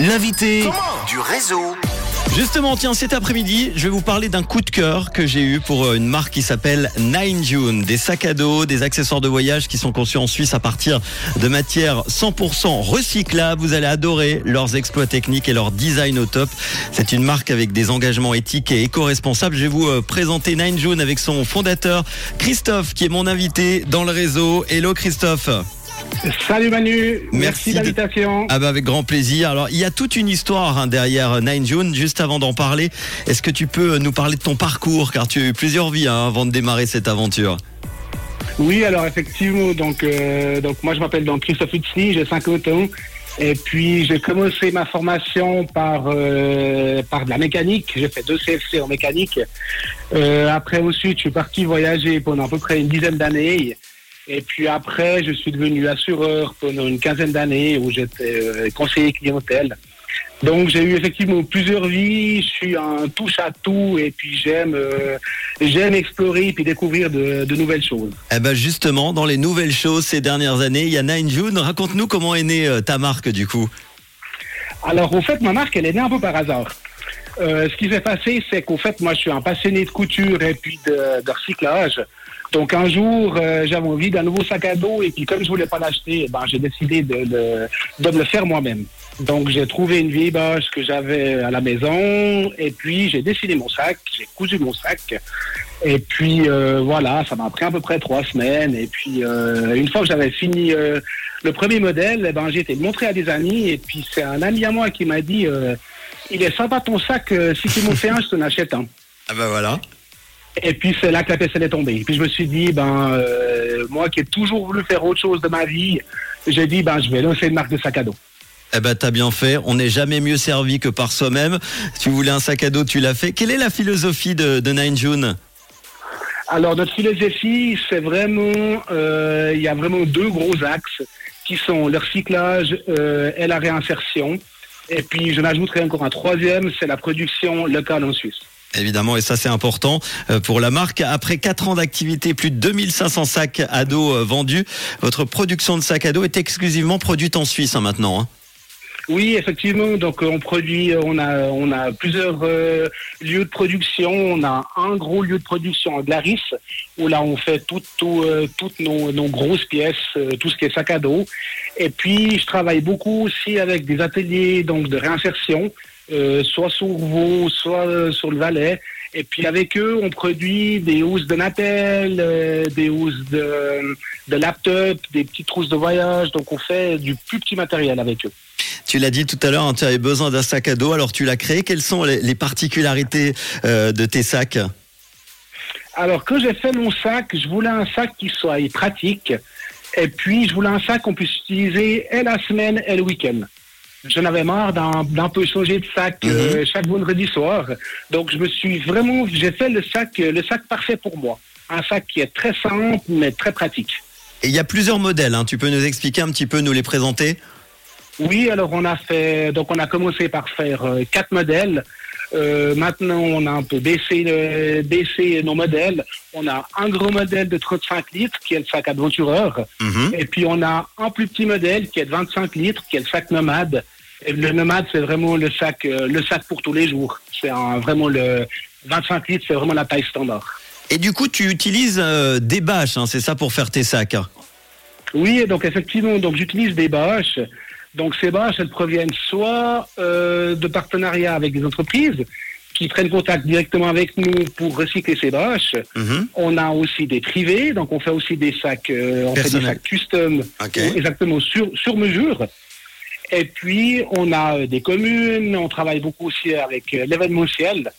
L'invité du réseau. Justement, tiens, cet après-midi, je vais vous parler d'un coup de cœur que j'ai eu pour euh, une marque qui s'appelle Nine June. Des sacs à dos, des accessoires de voyage qui sont conçus en Suisse à partir de matières 100% recyclables. Vous allez adorer leurs exploits techniques et leur design au top. C'est une marque avec des engagements éthiques et éco-responsables. Je vais vous euh, présenter Nine June avec son fondateur, Christophe, qui est mon invité dans le réseau. Hello Christophe. Salut Manu, Merci merci, de- l'invitation. Ah bah avec grand plaisir. Alors il y a toute une histoire hein, derrière Nine June. Juste avant d'en parler, est-ce que tu peux nous parler de ton parcours? Car tu as eu plusieurs vies hein, avant de démarrer cette aventure. Oui, alors effectivement, donc, euh, donc moi je m'appelle donc Christophe Hutzny, j'ai 50 ans. Et puis j'ai commencé ma formation par, euh, par de la mécanique. J'ai fait deux CFC en mécanique. Euh, après ensuite, je suis parti voyager pendant à peu près une dizaine d'années. Et puis après, je suis devenu assureur pendant une quinzaine d'années où j'étais euh, conseiller clientèle. Donc j'ai eu effectivement plusieurs vies, je suis un touche à tout et puis j'aime euh, j'aime explorer puis découvrir de, de nouvelles choses. Eh ben justement, dans les nouvelles choses ces dernières années, il y a Nine June. Raconte-nous comment est née euh, ta marque du coup. Alors au fait ma marque elle est née un peu par hasard. Euh, ce qui s'est passé c'est qu'au fait moi je suis un passionné de couture et puis de, de recyclage. Donc un jour euh, j'avais envie d'un nouveau sac à dos et puis comme je voulais pas l'acheter, eh ben j'ai décidé de, de, de me le faire moi-même. Donc j'ai trouvé une vieille bâche que j'avais à la maison et puis j'ai dessiné mon sac, j'ai cousu mon sac et puis euh, voilà, ça m'a pris à peu près trois semaines et puis euh, une fois que j'avais fini le premier modèle, eh ben j'ai été le montrer à des amis et puis c'est un ami à moi qui m'a dit il est sympa ton sac, si tu m'en fais un, je t'en achète un. Ah bah voilà. Et puis c'est là que la PSL est tombée. Et puis je me suis dit, ben euh, moi qui ai toujours voulu faire autre chose de ma vie, j'ai dit, ben je vais lancer une marque de sac à dos. Eh ben t'as bien fait. On n'est jamais mieux servi que par soi-même. Tu voulais un sac à dos, tu l'as fait. Quelle est la philosophie de, de Nine June? Alors notre philosophie, c'est vraiment, euh, il y a vraiment deux gros axes qui sont le recyclage euh, et la réinsertion. Et puis je n'ajouterai encore un troisième, c'est la production locale en Suisse. Évidemment, et ça c'est important euh, pour la marque. Après 4 ans d'activité, plus de 2500 sacs à dos euh, vendus, votre production de sacs à dos est exclusivement produite en Suisse hein, maintenant. hein. Oui, effectivement. Donc, euh, on produit, on a, on a plusieurs lieux de production. On a un gros lieu de production à Glaris, où là, on fait tout, tout, toutes nos, grosses pièces, tout ce qui est sac à dos. Et puis, je travaille beaucoup aussi avec des ateliers donc de réinsertion, euh, soit sur Vaux, soit euh, sur le Valais. Et puis avec eux, on produit des housses de Natel, euh, des housses de, de laptop, des petites trousses de voyage. Donc on fait du plus petit matériel avec eux. Tu l'as dit tout à l'heure, hein, tu avais besoin d'un sac à dos, alors tu l'as créé. Quelles sont les, les particularités euh, de tes sacs? Alors, quand j'ai fait mon sac, je voulais un sac qui soit pratique. Et puis, je voulais un sac qu'on puisse utiliser et la semaine et le week-end. J'en avais marre d'un peu changer de sac euh, chaque vendredi soir. Donc, je me suis vraiment, j'ai fait le sac, euh, le sac parfait pour moi. Un sac qui est très simple, mais très pratique. Et il y a plusieurs modèles, hein. tu peux nous expliquer un petit peu, nous les présenter? Oui, alors on a fait, donc on a commencé par faire euh, quatre modèles. Euh, maintenant, on a un peu baissé, le- baissé nos modèles. On a un gros modèle de 35 litres qui est le sac aventureur. Mhm. Et puis on a un plus petit modèle qui est de 25 litres, qui est le sac nomade. Et le nomade, c'est vraiment le sac, euh, le sac pour tous les jours. C'est vraiment le 25 litres, c'est vraiment la taille standard. Et du coup, tu utilises euh, des bâches, hein, c'est ça pour faire tes sacs? Oui, donc effectivement, donc j'utilise des bâches. Donc ces bâches, elles proviennent soit euh, de partenariats avec des entreprises qui prennent contact directement avec nous pour recycler ces bâches. Mhm. On a aussi des privés, donc on fait aussi des sacs, euh, on fait des sacs custom, exactement sur, sur mesure. Et puis on a euh, des communes, on travaille beaucoup aussi avec euh, l'événementiel.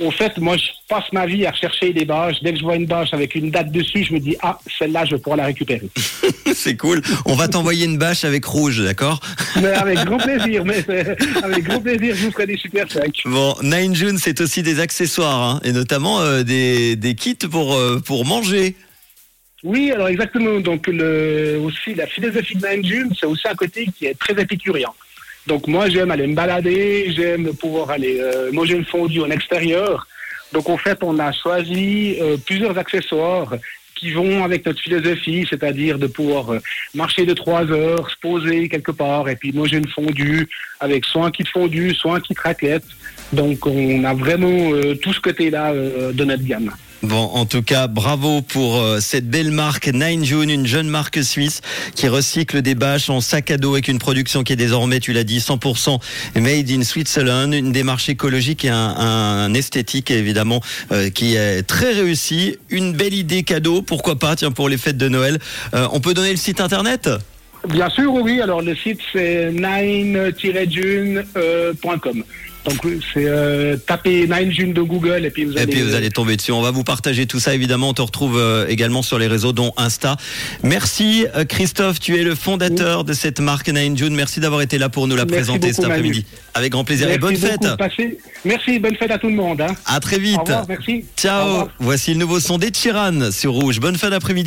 Au fait, moi, je passe ma vie à rechercher des bâches. Dès que je vois une bâche avec une date dessus, je me dis ah celle-là, je vais pouvoir la récupérer. c'est cool. On va t'envoyer une bâche avec rouge, d'accord? Mais avec grand plaisir, mais euh, avec grand plaisir, je vous ferai des super sacs. Bon, Nine June, c'est aussi des accessoires, hein, et notamment euh, des, des kits pour, euh, pour manger. Oui, alors exactement. Donc le, aussi la philosophie de Nine June, c'est aussi un côté qui est très épicurien. Donc moi j'aime aller me balader, j'aime pouvoir aller euh, manger une fondue en extérieur. Donc en fait on a choisi euh, plusieurs accessoires qui vont avec notre philosophie, c'est-à-dire de pouvoir euh, marcher de trois heures, se poser quelque part, et puis manger une fondue avec soit un kit fondue, soit un kit raclette. Donc on a vraiment tout ce côté-là de notre gamme. Bon, en tout cas, bravo pour euh, cette belle marque Nine June, une jeune marque suisse qui recycle des bâches en sac à dos avec une production qui est désormais, tu l'as dit, 100% made in Switzerland, une démarche écologique et un, un esthétique évidemment euh, qui est très réussi. Une belle idée cadeau, pourquoi pas, tiens, pour les fêtes de Noël. Euh, on peut donner le site internet? Bien sûr, oui. Alors le site c'est nine-june.com. Donc c'est euh, taper Nine June de Google et puis vous Et allez. puis vous allez tomber dessus. On va vous partager tout ça évidemment. On te retrouve euh, également sur les réseaux dont Insta. Merci euh, Christophe, tu es le fondateur de cette marque Nine June. Merci d'avoir été là pour nous la Merci présenter cet beaucoup, après-midi. Avec grand plaisir et bonne fête. Passez- Merci, bonne fête à tout le monde. Hein. À très vite. Au revoir, merci. Au Ciao. revoir. Voici le nouveau son des Chiran sur Rouge. Bonne fin d'après-midi.